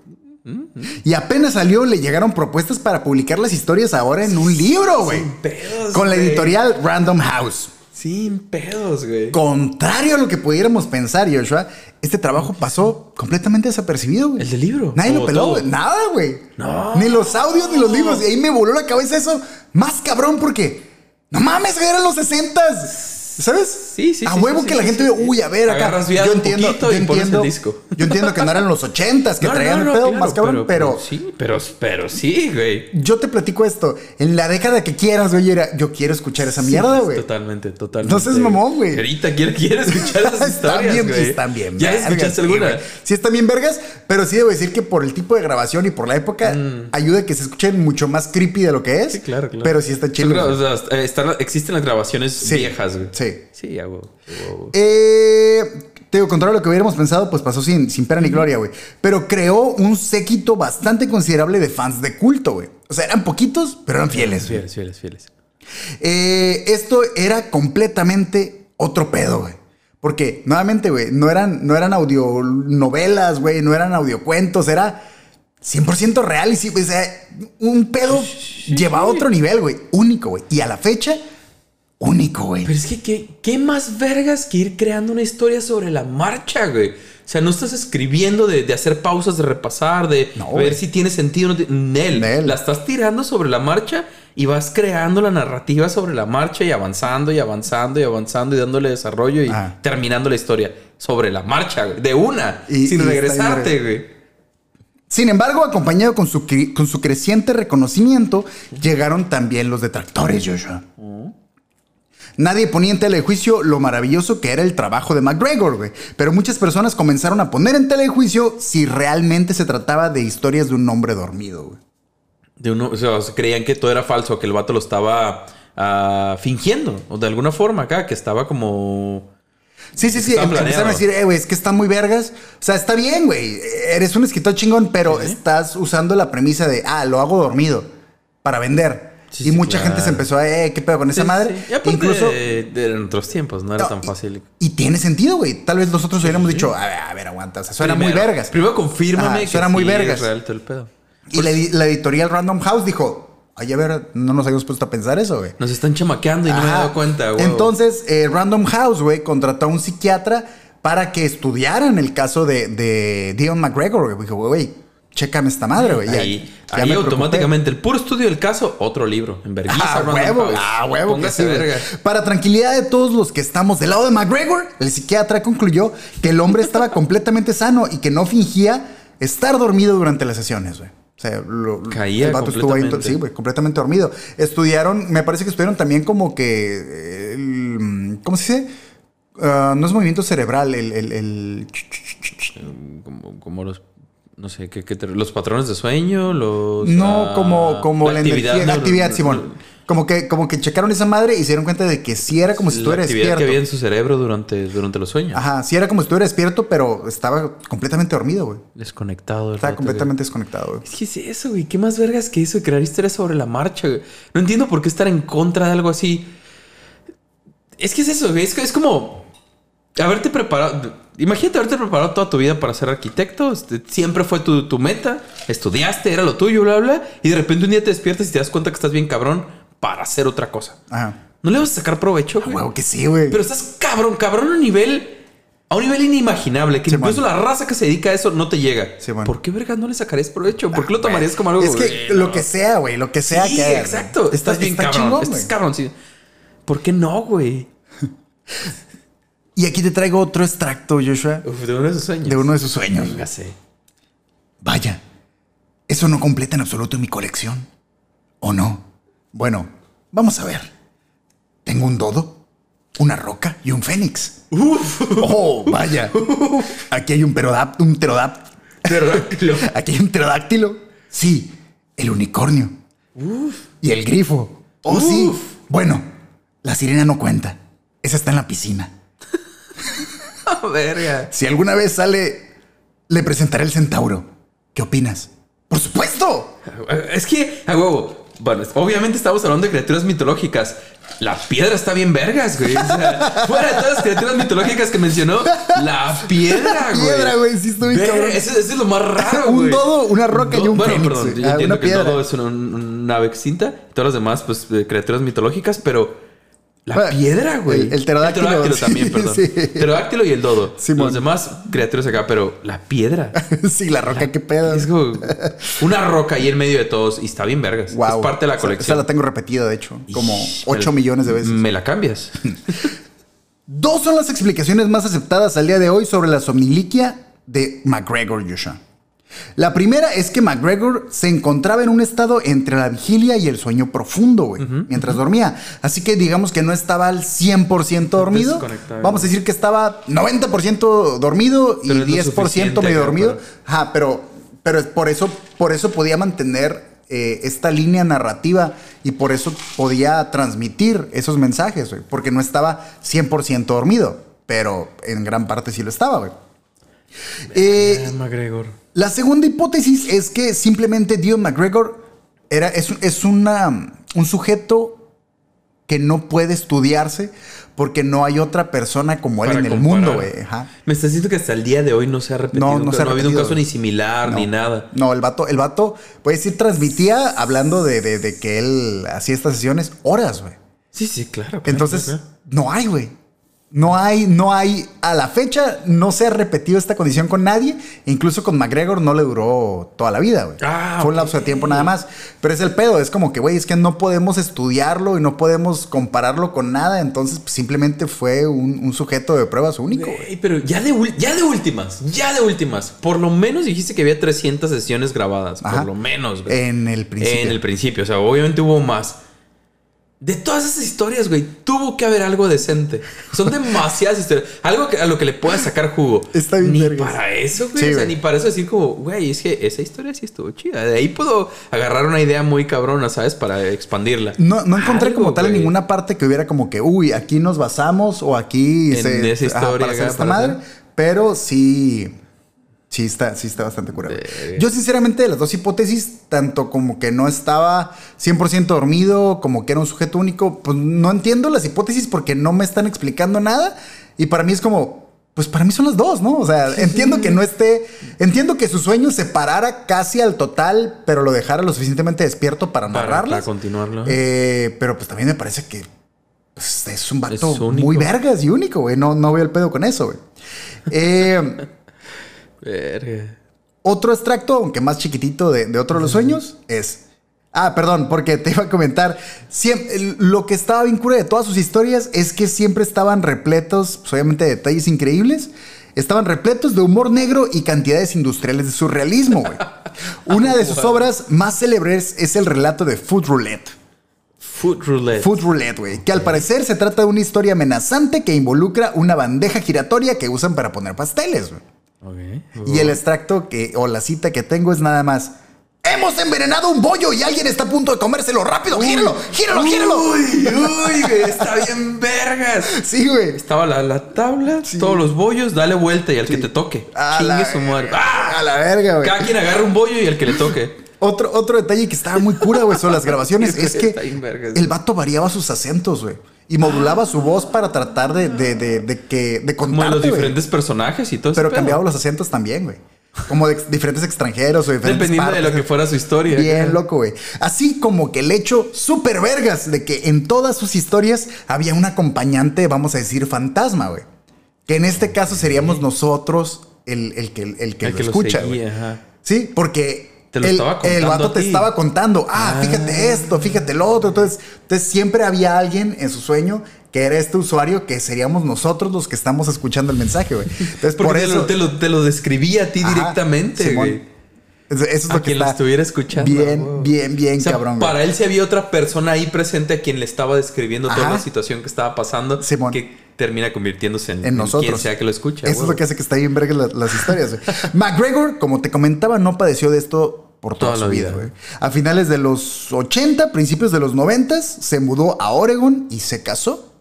Y apenas salió, le llegaron propuestas para publicar las historias ahora en un libro, güey. Sin pedos. Con la editorial Random House. Sin pedos, güey. Contrario a lo que pudiéramos pensar, Joshua, este trabajo pasó completamente desapercibido, güey. El del libro. Nadie lo peló, güey. Nada, güey. No. Ni los audios ni los libros. Y ahí me voló la cabeza eso. Más cabrón porque. No mames, güey, eran los 60s. ¿Sabes? Sí, sí, A sí, huevo sí, que sí, la sí, gente sí, ve, sí. uy, a ver, acá. Yo entiendo, yo entiendo. disco. Yo entiendo que no eran los 80s que No, traían no, el pedo claro, más cabrón, pero. Sí, pero, pero sí, güey. Yo te platico esto. En la década que quieras, güey, era, yo quiero escuchar esa mierda, Sí, güey. Totalmente, totalmente. No seas mamón, güey. Ahorita quiere, quiere escuchar (laughs) esas están historias, bien, güey. están bien. ¿Ya vergas, escuchaste sí, alguna? Sí, están bien vergas, pero sí debo decir que por el tipo de grabación y por la época ayuda a que se escuchen mucho más creepy de lo que es. Mm. Sí, claro, claro. Pero sí está chido. O sea, están- existen las grabaciones Sí, viejas, güey. sí. Sí, hago. hago- Eh, te digo, contrario a lo que hubiéramos pensado, pues pasó sin, sin pena ni gloria, güey. Pero creó un séquito bastante considerable de fans de culto, güey. O sea, eran poquitos, pero eran fieles. Fieles, fieles, fieles. Eh, esto era completamente otro pedo, güey. Porque, nuevamente, güey, no eran, no eran audionovelas, güey, no eran audiocuentos, era 100% real y sí, o sea, un pedo llevado a otro nivel, güey. Único, güey. Y a la fecha, único, güey. Pero es que, ¿qué, qué más vergas que ir creando una historia sobre la marcha, güey? O sea, no estás escribiendo de, de hacer pausas, de repasar, de No, ver güey. si tiene sentido no. Nel, Nel. La estás tirando sobre la marcha y vas creando la narrativa sobre la marcha y avanzando y avanzando y avanzando y dándole desarrollo y terminando la historia sobre la marcha, güey. De una, Y- sin y regresarte, güey. Sin embargo, acompañado con su, con su creciente reconocimiento, llegaron también los detractores, Joshua. Nadie ponía en tela de juicio lo maravilloso que era el trabajo de McGregor, güey. Pero muchas personas comenzaron a poner en tela de juicio si realmente se trataba de historias de un hombre dormido, güey. De uno, o sea, creían que todo era falso, que el vato lo estaba ah, fingiendo, o de alguna forma acá, que estaba como. Sí, sí, sí. Em- Empezaron a decir, eh, güey, es que están muy vergas. O sea, está bien, güey. Eres un escritor chingón, pero estás usando la premisa de, ah, lo hago dormido para vender. Sí, y sí, mucha claro. gente se empezó a, eh, ¿qué pedo con esa Sí, madre? Incluso. de, de en otros tiempos, no era No, tan fácil. Y tiene sentido, güey. Tal vez nosotros hubiéramos dicho, a ver, a ver, aguanta. O sea, suena muy vergas. Primero confírmame Ajá, que suena muy vergas. es real todo el pedo. Y la, edi- la editorial Random House dijo, ay, a ver, no nos habíamos puesto a pensar eso, güey. Nos están chamaqueando y no me he dado cuenta, güey. Entonces, eh, Random House, güey, contrató a un psiquiatra para que estudiaran el caso de, de Dion McGregor, güey. Dijo, güey, chécame esta madre, güey. Ya- ahí, ya ahí preocupé. automáticamente, el puro estudio del caso, otro libro. En vergüenza, Ah, huevo, ah, huevo. Póngase sí, verga. Para tranquilidad de todos los que estamos del lado de McGregor, el psiquiatra concluyó que el hombre estaba (laughs) completamente sano y que no fingía estar dormido durante las sesiones, güey. O sea, lo- Caía el vato estuvo ahí, sí, güey, completamente dormido. Estudiaron, me parece que estudiaron también como que, el- ¿cómo se dice? Ah, no es movimiento cerebral, el, el- el- Como, como los, no sé, ¿qué, qué te- los patrones de sueño, los... no ah, como, como la, energía, la actividad, no, Simón. Como que, como que checaron esa madre y se dieron cuenta de que sí era como si estuviera actividad despierto. que había en su cerebro durante, durante los sueños. Ajá, sí era como si estuviera despierto, pero estaba completamente dormido, güey. Desconectado. Estaba rato, completamente desconectado, güey. Es que es eso, güey. ¿Qué más vergas que eso? Crear historias sobre la marcha, güey. No entiendo por qué estar en contra de algo así. Es que es eso, güey. Es, es como haberte preparado. Imagínate haberte preparado toda tu vida para ser arquitecto. Este, Siempre fue tu, tu meta. Estudiaste, era lo tuyo, bla, bla. Y de repente un día te despiertas y te das cuenta que estás bien cabrón para hacer otra cosa. Ajá. ¿No le vas a sacar provecho, güey? Huevo que sí, güey. Pero estás cabrón, cabrón a un nivel. A un nivel inimaginable, que Sí, incluso man. la raza que se dedica a eso no te llega. Sí. ¿Por qué vergas no le sacarías provecho? ¿Por qué lo tomarías como algo Es que bueno? lo que sea, güey, lo que sea Sí, que hagas, exacto. güey. Estás bien cabrón. chingón, estás güey. cabrón, sí. ¿Por qué no, güey? (laughs) Y aquí te traigo otro extracto, Joshua, Uf, de uno de sus sueños. de uno de sus sueños. Véngase. Vaya, eso no completa en absoluto mi colección. ¿O no? Bueno, vamos a ver. Tengo un dodo, una roca y un fénix. Oh, vaya. Aquí hay un perodáctilo. Un pterodáctilo. (laughs) Aquí hay un pterodáctilo. Sí, el unicornio. Y el grifo. Oh, sí. Bueno, la sirena no cuenta. Esa está en la piscina. (laughs) Verga. Si alguna vez sale, le presentaré el centauro. ¿Qué opinas? ¡Por supuesto! Es que, a huevo. Bueno, obviamente estamos hablando de criaturas mitológicas. La piedra está bien vergas, güey. O sea, fuera de todas las criaturas mitológicas que mencionó, la piedra, güey. Piedra, güey, sí estoy cabrón. Eso, eso es lo más raro, Un güey. dodo, una roca y un Bueno, fénix, perdón, yo Ah, entiendo que el dodo es una, una ave extinta. Todas las demás, pues, criaturas mitológicas, pero... La Bueno, piedra, güey. el- el pterodáctilo, sí, también, perdón. (laughs) sí. Pterodáctilo y el dodo. Simón. Los demás criaturas acá, pero la piedra. (laughs) sí, la roca, qué pedo. Es como (laughs) una roca ahí en medio de todos y está bien vergas. Wow. Es parte de la colección. Esa la tengo repetida, de hecho, como Ish, 8 me- millones de veces. Me la cambias. Dos son las explicaciones más aceptadas al día de hoy sobre la somniliquia de McGregor Joshua. La primera es que McGregor se encontraba en un estado entre la vigilia y el sueño profundo, güey, mientras dormía. Así que digamos que no estaba al 100% dormido. Vamos a decir que estaba 90% dormido y Pero es lo 10% suficiente medio dormido. para- Ajá, pero, pero por eso, por eso podía mantener eh, esta línea narrativa y por eso podía transmitir esos mensajes, güey, porque no estaba 100% dormido, pero en gran parte sí lo estaba, güey. Eh, McGregor. La segunda hipótesis es que simplemente Dion McGregor era, es, es una, un sujeto que no puede estudiarse porque no hay otra persona como él Para en el comparar. mundo, güey. Me estás diciendo que hasta el día de hoy no se ha repetido. No, no se ha ha habido un caso ni similar No. ni nada. No, el vato, el vato, puedes decir, transmitía hablando de, de- de que él hacía estas sesiones horas, güey. Sí, sí, claro. claro, Entonces, claro. no hay, güey. No hay, no hay, a la fecha no se ha repetido esta condición con nadie. E incluso con McGregor no le duró toda la vida, güey. Ah, Fue un lapso de tiempo nada más. Pero es el pedo, es como que, güey, es que no podemos estudiarlo y no podemos compararlo con nada. Entonces, pues, simplemente fue un, un sujeto de pruebas único, güey. Pero ya de, ul- ya de últimas, ya de últimas. Por lo menos dijiste que había 300 sesiones grabadas. Ajá. Por lo menos, güey. En el principio. En el principio, o sea, obviamente hubo más. De todas esas historias, güey, tuvo que haber algo decente. Son demasiadas historias. Algo que- a lo que le puedas sacar jugo. Está bien Ni vergas. para eso, güey. Sí, o sea, güey. ni para eso decir como, güey, es que esa historia sí estuvo chida. De ahí puedo agarrar una idea muy cabrona, ¿sabes? Para expandirla. No, no encontré Algo, como tal en ninguna parte que hubiera como que, uy, aquí nos basamos o aquí En esa historia para hacer acá, esta para madre. hacer. Pero sí, sí está, sí está bastante curado. Yo sinceramente de las dos hipótesis, tanto como que no estaba 100% dormido, como que era un sujeto único, pues no entiendo las hipótesis porque no me están explicando nada. Y para mí es como, pues para mí son las dos, ¿no? O sea, (laughs) entiendo que no esté, entiendo que su sueño se parara casi al total, pero lo dejara lo suficientemente despierto para narrarlas. para continuarlo. Eh, pero pues también me parece que pues, es un vato Es muy vergas y único, güey. No, no veo el pedo con eso, güey. Eh, (laughs) Verga. otro extracto, aunque más chiquitito de, de otro de los sueños, es. Ah, perdón, porque te iba a comentar. siem- el- lo que estaba bien cura de todas sus historias es que siempre estaban repletos, pues, obviamente, de detalles increíbles. Estaban repletos de humor negro y cantidades industriales de surrealismo, güey. (laughs) Una de sus obras más célebres es el relato de Food Roulette. Food roulette. Food Roulette, güey. Que al parecer se trata de una historia amenazante que involucra una bandeja giratoria que usan para poner pasteles, güey. Y el extracto que, o la cita que tengo es nada más. ¡Hemos envenenado un bollo y alguien está a punto de comérselo! ¡Rápido! ¡Gíralo! ¡Gíralo! ¡Gíralo! Uy, uy, güey, está bien (laughs) vergas. Sí, güey. Estaba la, la tabla, todos los bollos, dale vuelta y al que te toque. A Chingue la, su madre. ¡Ah! a la verga, güey. Cada quien agarra un bollo y el que le toque. (laughs) Otro, otro detalle que estaba muy cura, güey, sobre las grabaciones (laughs) es que Está bien vergas. el vato variaba sus acentos, güey. Y modulaba su voz para tratar de, de, de, de que, de Como de los contarte, diferentes personajes y todo Pero cambiaba los acentos también, güey. Como de ex- diferentes extranjeros o diferentes Dependiendo de lo que fuera su historia. Bien loco, güey. Así como que el hecho súper vergas de que en todas sus historias había un acompañante, vamos a decir, fantasma, güey. Que en este caso seríamos nosotros el, el que, el que El lo que lo escucha, seguía, güey. ajá. Sí, porque Te lo el, estaba contando el vato te estaba contando, ah, Ah. fíjate esto, fíjate lo otro. Entonces, entonces siempre había alguien en su sueño que era este usuario que seríamos nosotros los que estamos escuchando el mensaje, güey. Entonces, (laughs) Porque por te, eso... lo, te, lo, te lo describía a ti Ajá, directamente, güey. Eso es a lo que quien lo está estuviera escuchando. bien, Wow. bien, bien O sea, cabrón. para él sí había otra persona ahí presente a quien le estaba describiendo toda la situación que estaba pasando Simón. que termina convirtiéndose en, en nosotros. quien sea que lo escuche. Eso es lo que hace que está bien verga la- las historias. (laughs) McGregor, como te comentaba, no padeció de esto por toda, Toda su vida. vida. A finales de los 80, principios de los 90, se mudó a Oregon y se casó.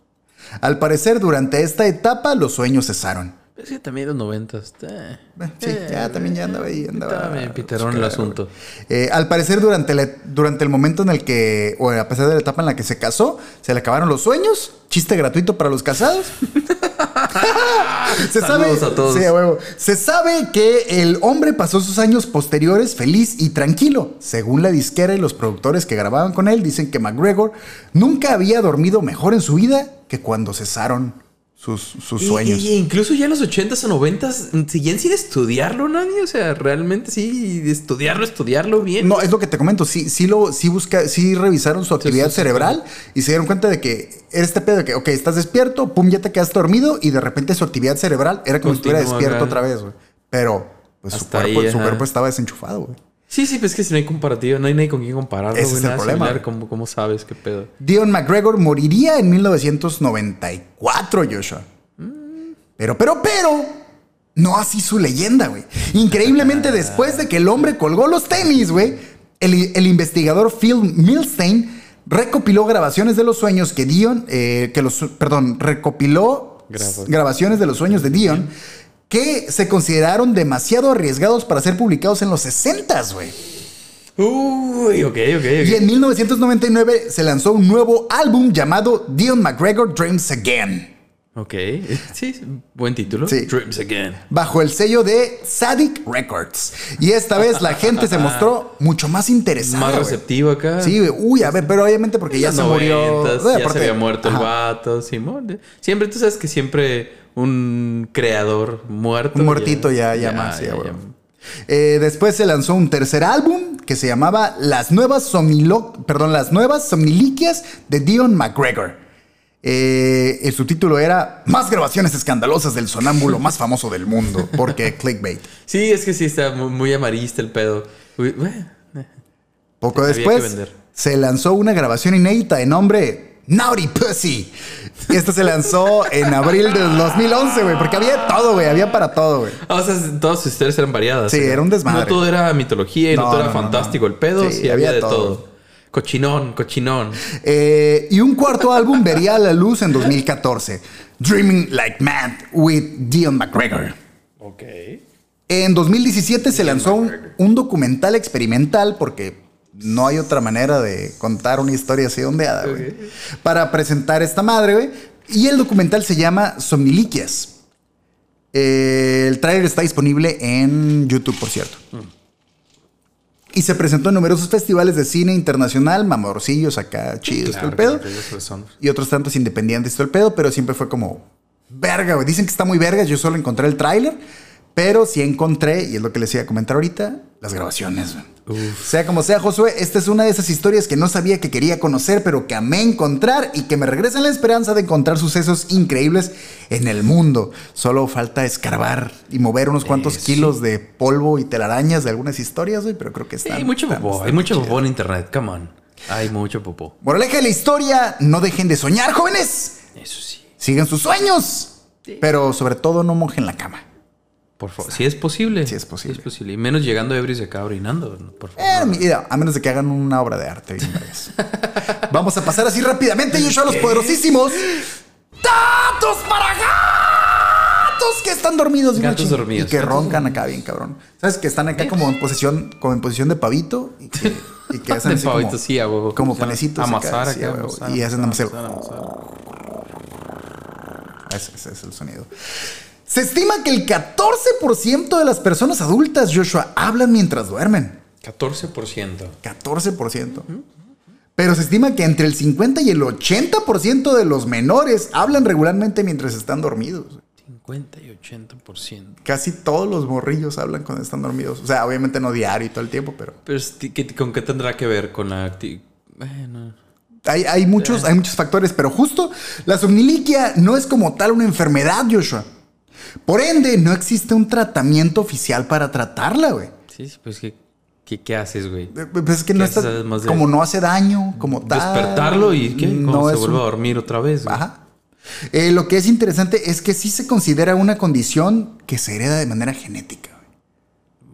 Al parecer, durante esta etapa, los sueños cesaron. Es que también los noventas. eh. Eh, Sí, ya también ya andaba ahí. Andaba, Estaba medio piterón el asunto. Eh, al parecer, durante, la- durante el momento en el que, o a pesar de la etapa en la que se casó, se le acabaron los sueños. Chiste gratuito para los casados. (laughs) se sabe, Saludos a todos. Sí, a huevo. Se sabe que el hombre pasó sus años posteriores feliz y tranquilo. Según la disquera y los productores que grababan con él, dicen que McGregor nunca había dormido mejor en su vida que cuando cesaron sus, sus Y- sueños. Y, incluso ya en los 80s o 90s seguían sin estudiarlo nadie. O sea, realmente sí, estudiarlo, estudiarlo bien. No, es lo que te comento. Sí, sí lo, sí busca, sí revisaron su actividad sí, sí, cerebral y se dieron cuenta de que era este pedo de que, ok, estás despierto, pum, ya te quedaste dormido y de repente su actividad cerebral era como si estuviera despierto acá. otra vez, güey. Pero pues, su, cuerpo, ahí, su cuerpo estaba desenchufado, güey. Sí, sí, pues es que si no hay comparativa, no hay nadie con quien compararlo. Ese es el problema. ¿Cómo, cómo sabes qué pedo? Dion McGregor moriría en 1994, Joshua. Pero, pero, pero, no así su leyenda, güey. Increíblemente, (laughs) después de que el hombre colgó los tenis, güey, el, el investigador Phil Milstein recopiló grabaciones de los sueños que Dion, eh, que los, perdón, recopiló Graba- grabaciones de los sueños de Dion que se consideraron demasiado arriesgados para ser publicados en los 60s, güey. Uy, ok, ok, ok. Y en 1999 se lanzó un nuevo álbum llamado Dion McGregor Dreams Again, Ok, sí, buen título. Sí. Dreams Again. bajo el sello de Sadik Records. Y esta vez la gente se mostró (laughs) mucho más interesada. Más güey. receptivo acá. Sí, uy, a ver, pero obviamente porque ya se murió. 90s, Güey, ya aparte- se había muerto el vato, Simón. Siempre, tú sabes que siempre un creador muerto. Un muertito ya, ya, más, ya, ya, güey. ya. Eh, después se lanzó un tercer álbum que se llamaba Las nuevas, somnilo- perdón, Las nuevas somniliquias de Dion McGregor. Eh, el subtítulo era Más grabaciones escandalosas del sonámbulo más famoso del mundo, porque clickbait. Sí, es que sí está muy, amarillista el pedo. Uy, bueno, Poco después se lanzó una grabación inédita de nombre Naughty Pussy. Y esta se lanzó en abril del 2011, güey, porque había todo, güey, había para todo, güey. Ah, o sea, todas sus historias eran variadas. Sí, era un desmadre. No todo era mitología y no, No, todo era no, fantástico. no. El pedo Sí, sí, había había de todo. todo. Cochinón, cochinón. Eh, y un cuarto álbum vería a la luz en 2014, Dreaming Like Mad with Dion McGregor. Ok. En 2017 se lanzó un, un documental experimental porque no hay otra manera de contar una historia así ondeada, güey. Para presentar esta madre, güey. Y el documental se llama Somniliquias. Eh, el trailer está disponible en YouTube, por cierto. Y se presentó en numerosos festivales de cine internacional, mamorcillos acá, chidos, todo el pedo. Y otros tantos independientes, todo el pedo, pero siempre fue como, verga, güey. Dicen que está muy verga, yo solo encontré el tráiler, pero sí encontré, y es lo que les iba a comentar ahorita, las grabaciones. Sea como sea, Josué, esta es una de esas historias que no sabía que quería conocer, pero que amé encontrar y que me regresan la esperanza de encontrar sucesos increíbles en el mundo. Solo falta escarbar y mover unos cuantos kilos de polvo y telarañas de algunas historias, güey, pero creo que Sí, están. hay mucho están popó. Hay mucho popó en internet. Come on. Hay mucho popó. Moraleja de la historia, no dejen de soñar, jóvenes. Eso sí. Sigan sus sueños. Pero sobre todo no mojen la cama. Por favor. Si es posible. Sí es posible. Si es posible. Y menos llegando ebrios y acá orinando. Por favor. Eh, mira, a menos de que hagan una obra de arte. (laughs) Vamos a pasar así rápidamente, yo a los poderosísimos. ¡Datos para gatos que están dormidos! Gatos dormidos, Y que roncan acá bien cabrón. ¿Sabes? Que están acá como en posición, como en posición de pavito. Y que, (laughs) y que hacen así como, pavito, sí, como O sea, panecitos. amasar sí, acá, a huevo. amasar, y hacen amasar, amasar. (laughs) Ese, ese es el sonido. Se estima que el 14% de las personas adultas, Joshua, hablan mientras duermen. 14%. 14%. Pero se estima que entre el 50 y el 80% de los menores hablan regularmente mientras están dormidos. 50 y 80%. Casi todos los morrillos hablan cuando están dormidos. O sea, obviamente no diario y todo el tiempo, pero Pero, es- ¿qué- ¿con qué tendrá que ver con la actividad? Bueno. hay, hay muchos, hay muchos factores. Pero justo la somniliquia no es como tal una enfermedad, Joshua. Por ende, no existe un tratamiento oficial para tratarla, güey. Sí, sí, pues que ¿Qué, qué haces, güey? Eh, Pues es que no ¿Qué está. Como no hace daño, como tal. Despertarlo y ¿qué? No Cuando se un- vuelve a dormir otra vez. güey. Ajá. Eh, lo que es interesante es que sí se considera una condición que se hereda de manera genética.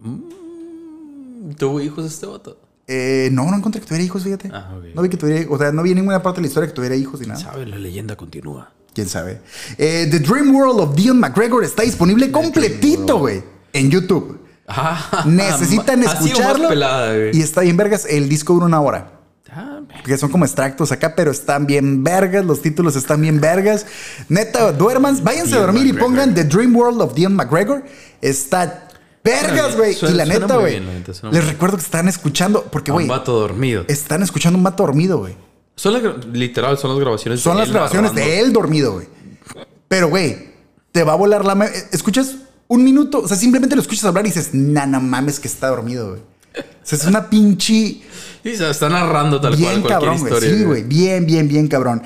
güey. ¿Tuvo hijos este vato? Eh, no, no encontré que tuviera hijos, fíjate. Ah, ok. No vi que tuviera, o sea, no vi en ninguna parte de la historia que tuviera hijos ni nada. ¿Sabe? La leyenda continúa. Quién sabe. Eh, The Dream World of Dion McGregor está disponible completito, güey, en YouTube. Ah, Necesitan (laughs) escucharlo. pelada, y está bien vergas. El disco dura una hora. Ah, Que son como extractos acá, pero están bien vergas. Los títulos están bien vergas. Neta, duerman, váyanse a dormir y pongan The Dream World of Dion McGregor. Está vergas, güey. Y la neta, güey. Les bien. recuerdo que están escuchando, porque, un güey, vato dormido. están escuchando un vato dormido, güey. Son las, literal, son las grabaciones Son de las él grabaciones narrando. de él dormido, güey. Pero, güey, te va a volar la... Escuchas un minuto, o sea, simplemente lo escuchas hablar y dices, nana mames que está dormido, güey. O sea, es una pinche... Y se está narrando tal cual bien cualquier cabrón, güey. historia. Sí, güey. Bien, bien, bien cabrón.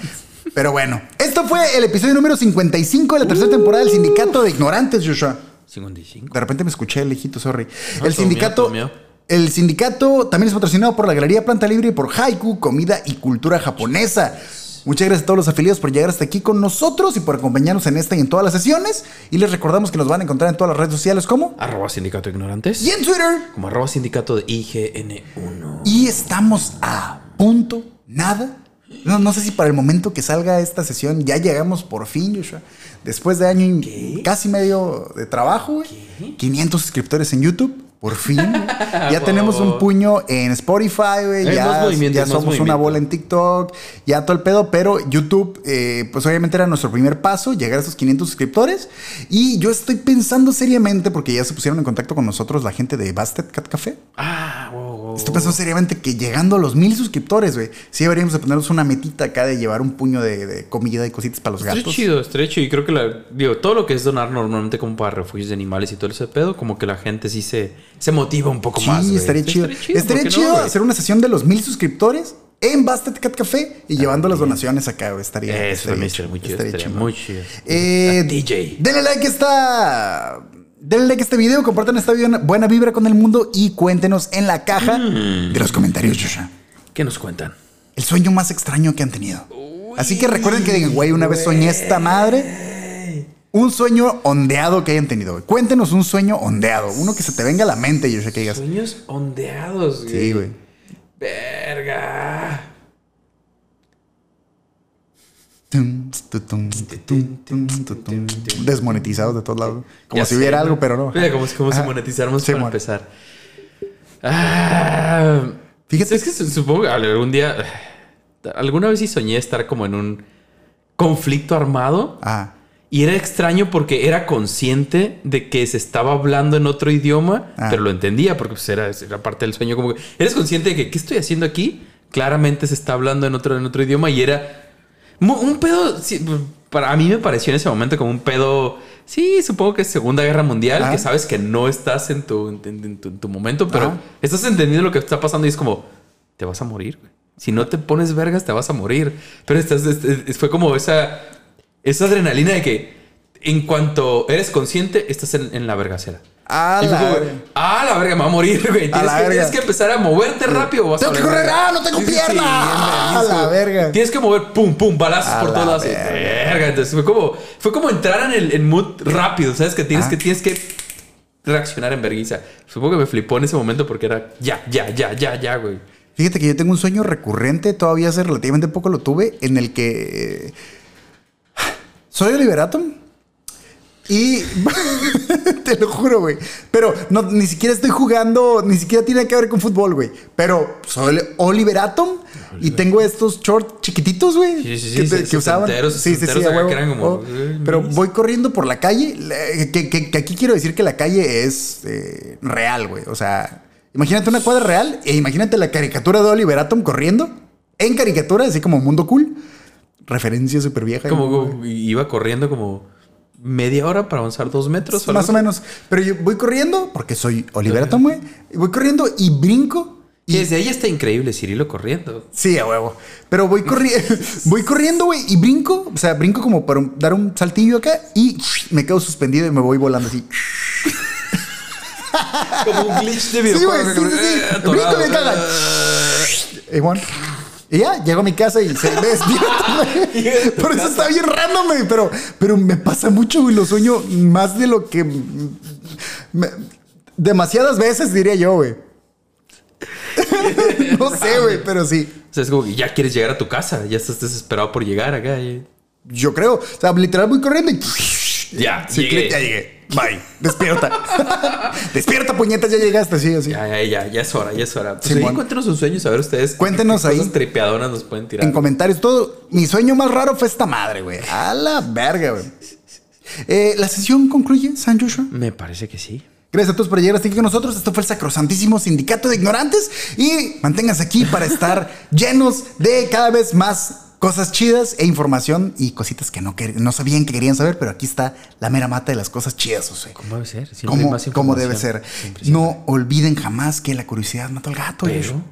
Pero bueno, esto fue el episodio número 55 de la tercera temporada del Sindicato de Ignorantes, Joshua. 55. De repente me escuché lejito, sorry. No, el sindicato. mío. El sindicato también es patrocinado por la Galería Planta Libre y por Haiku, Comida y Cultura Japonesa. Muchas gracias a todos los afiliados por llegar hasta aquí con nosotros y por acompañarnos en esta y en todas las sesiones. Y les recordamos que nos van a encontrar en todas las redes sociales como Arroba sindicato ignorantes. y en Twitter. Como arroba sindicato de IGN1. Y estamos a punto, nada. No, no sé si para el momento que salga esta sesión ya llegamos por fin, Joshua. Después de año y casi medio de trabajo, güey. 500 suscriptores en YouTube. Por fin. (laughs) Ya tenemos un puño en Spotify, güey. Ya, movimiento, ya somos una bola en TikTok. Ya todo el pedo. Pero YouTube, eh, pues obviamente era nuestro primer paso, llegar a esos 500 suscriptores. Y yo estoy pensando seriamente, porque ya se pusieron en contacto con nosotros la gente de Bastet Cat Café. Ah, wow. Estoy pensando seriamente que llegando a los mil suscriptores, güey, sí deberíamos de ponernos una metita acá de llevar un puño de, de comida y cositas para los gatos. chido, estaría chido. Y creo que la, digo, todo lo que es donar normalmente como para refugios de animales y todo ese pedo, como que la gente sí se, se motiva un poco Sí, más. güey. estaría chido. Estaría ¿por qué no, chido hacer una sesión de los mil suscriptores en Bastet Cat Café y llevando las donaciones acá, güey. Estaría, Eso estaría muy chido. Estaría chingón. muy chido. Eh, DJ. Denle like a esta. Denle like a este video, compartan esta buena, buena vibra con el mundo y cuéntenos en la caja Mm. de los comentarios, Joshua. ¿Qué nos cuentan? El sueño más extraño que han tenido. Así que recuerden que digan, güey, una vez soñé esta madre. Un sueño ondeado que hayan tenido. güey. Cuéntenos un sueño ondeado. Uno que se te venga a la mente, yo sé que digas. Sueños ondeados, güey. Sí, güey. Verga. Desmonetizados de todos lados. Como Ya si sé, hubiera ¿no? algo, pero no. Mira, como, como si monetizáramos Sí, para mon. empezar. Ah, Fíjate. Es que su- supongo que algún día. Alguna vez sí soñé estar como en un conflicto armado. Ah, Y era extraño porque era consciente de que se estaba hablando en otro idioma, Ah. pero lo entendía porque pues, era, era parte del sueño. Como que eres consciente de que, ¿qué estoy haciendo aquí? Claramente se está hablando en otro, en otro idioma y era un pedo. sí, para a mí me pareció en ese momento como un pedo. Sí, supongo que es Segunda Guerra Mundial, Ah. que sabes que no estás en tu, en, en tu, en tu momento, pero Ah. estás entendiendo lo que está pasando y es como, te vas a morir. Si no te pones vergas, te vas a morir. Pero estás, es- es- fue como esa, esa adrenalina de que en cuanto eres consciente, estás en, en la vergacera. A fue la como, verga. ah, la verga, me va a morir, güey. Tienes, que, verga. tienes que empezar a moverte rápido. vas Tengo a que correr, ah, no tengo Sí, sí, sí, pierna. A verguísimo. la verga. Tienes que mover, pum, pum, balazos A por lados. verga. Verga. Entonces fue como, fue como entrar en el en mood rápido, ¿sabes? Que tienes, Ah. que tienes que reaccionar en vergüenza. Supongo que me flipó en ese momento porque era ya, ya, ya, ya, ya, güey. Fíjate que yo tengo un sueño recurrente, todavía hace relativamente poco lo tuve, en el que eh, soy Oliver Atom. Y (laughs) te lo juro, güey. Pero no, ni siquiera estoy jugando, ni siquiera tiene que ver con fútbol, güey. Pero soy Oliver Atom y tengo estos shorts chiquititos, güey. Sí, sí, sí, que, te- se- que usaban. Sí, sí, sí, como, Oh, eh, Pero voy corriendo por la calle. le- Que, que- que aquí quiero decir que la calle es eh, real, güey. O sea, imagínate una cuadra real e imagínate la caricatura de Oliver Atom corriendo en caricatura, así como Mundo Cool. Referencia súper vieja. Como iba corriendo como media hora para avanzar dos metros. Más o menos. Pero yo voy corriendo porque soy Oliver Atom, güey. y Voy corriendo y brinco. Y desde ahí está increíble Cirilo corriendo. Sí, a huevo. Pero voy corriendo, (laughs) voy corriendo, güey, y brinco. O sea, brinco como para un- dar un saltillo acá y me quedo suspendido y me voy volando así. Como un glitch de Sí, güey, videojuego. sí, sí, sí. Eh, brinco atorado. me caga. Y ya, llego a mi casa y se me despierta, (laughs) güey. Por eso está bien random, güey. Pero, pero me pasa mucho, güey. Lo sueño más de lo que. me- demasiadas veces, diría yo, güey. (laughs) no sé, güey, pero sí. O sea, es como que ya quieres llegar a tu casa. Ya estás desesperado por llegar acá. y- Yo creo. O sea, literal voy corriendo y. Ya, Sí, llegué. ya llegué. Bye. Despierta. (laughs) Despierta, puñetas, ya llegaste, sí, así. Ya, ya, ya, ya es hora, ya es hora. Pues Sí, ahí cuéntenos sus sueños, a ver ustedes. Cuéntenos qué ahí. cosas tripeadoras nos pueden tirar. En comentarios, todo. Mi sueño más raro fue esta madre, güey. A la verga, güey. Eh, la sesión concluye, San Joshua. Me parece que sí. Gracias a todos por llegar hasta aquí con nosotros. Esto fue el sacrosantísimo sindicato de ignorantes. Y manténganse aquí para estar (laughs) llenos de cada vez más cosas chidas e información y cositas que no, no sabían que querían saber. Pero aquí está la mera mata de las cosas chidas, José. ¿Cómo debe ser? Siempre como debe ser. Siempre, siempre. No olviden jamás que la curiosidad mató al gato. Pero- Joshua.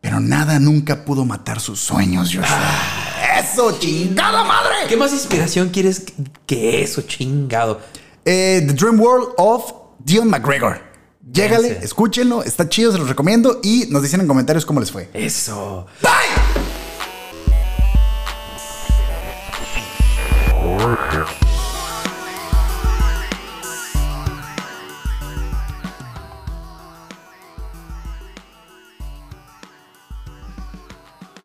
Pero nada nunca pudo matar sus sueños, Joshua. ¡Eso, chingada madre! ¿Qué más inspiración quieres que- eso, chingado? Eh, The Dream World of Dion McGregor. Llégale, Ese. escúchenlo, está chido, se los recomiendo y nos dicen en comentarios cómo les fue. Eso. Bye! worship.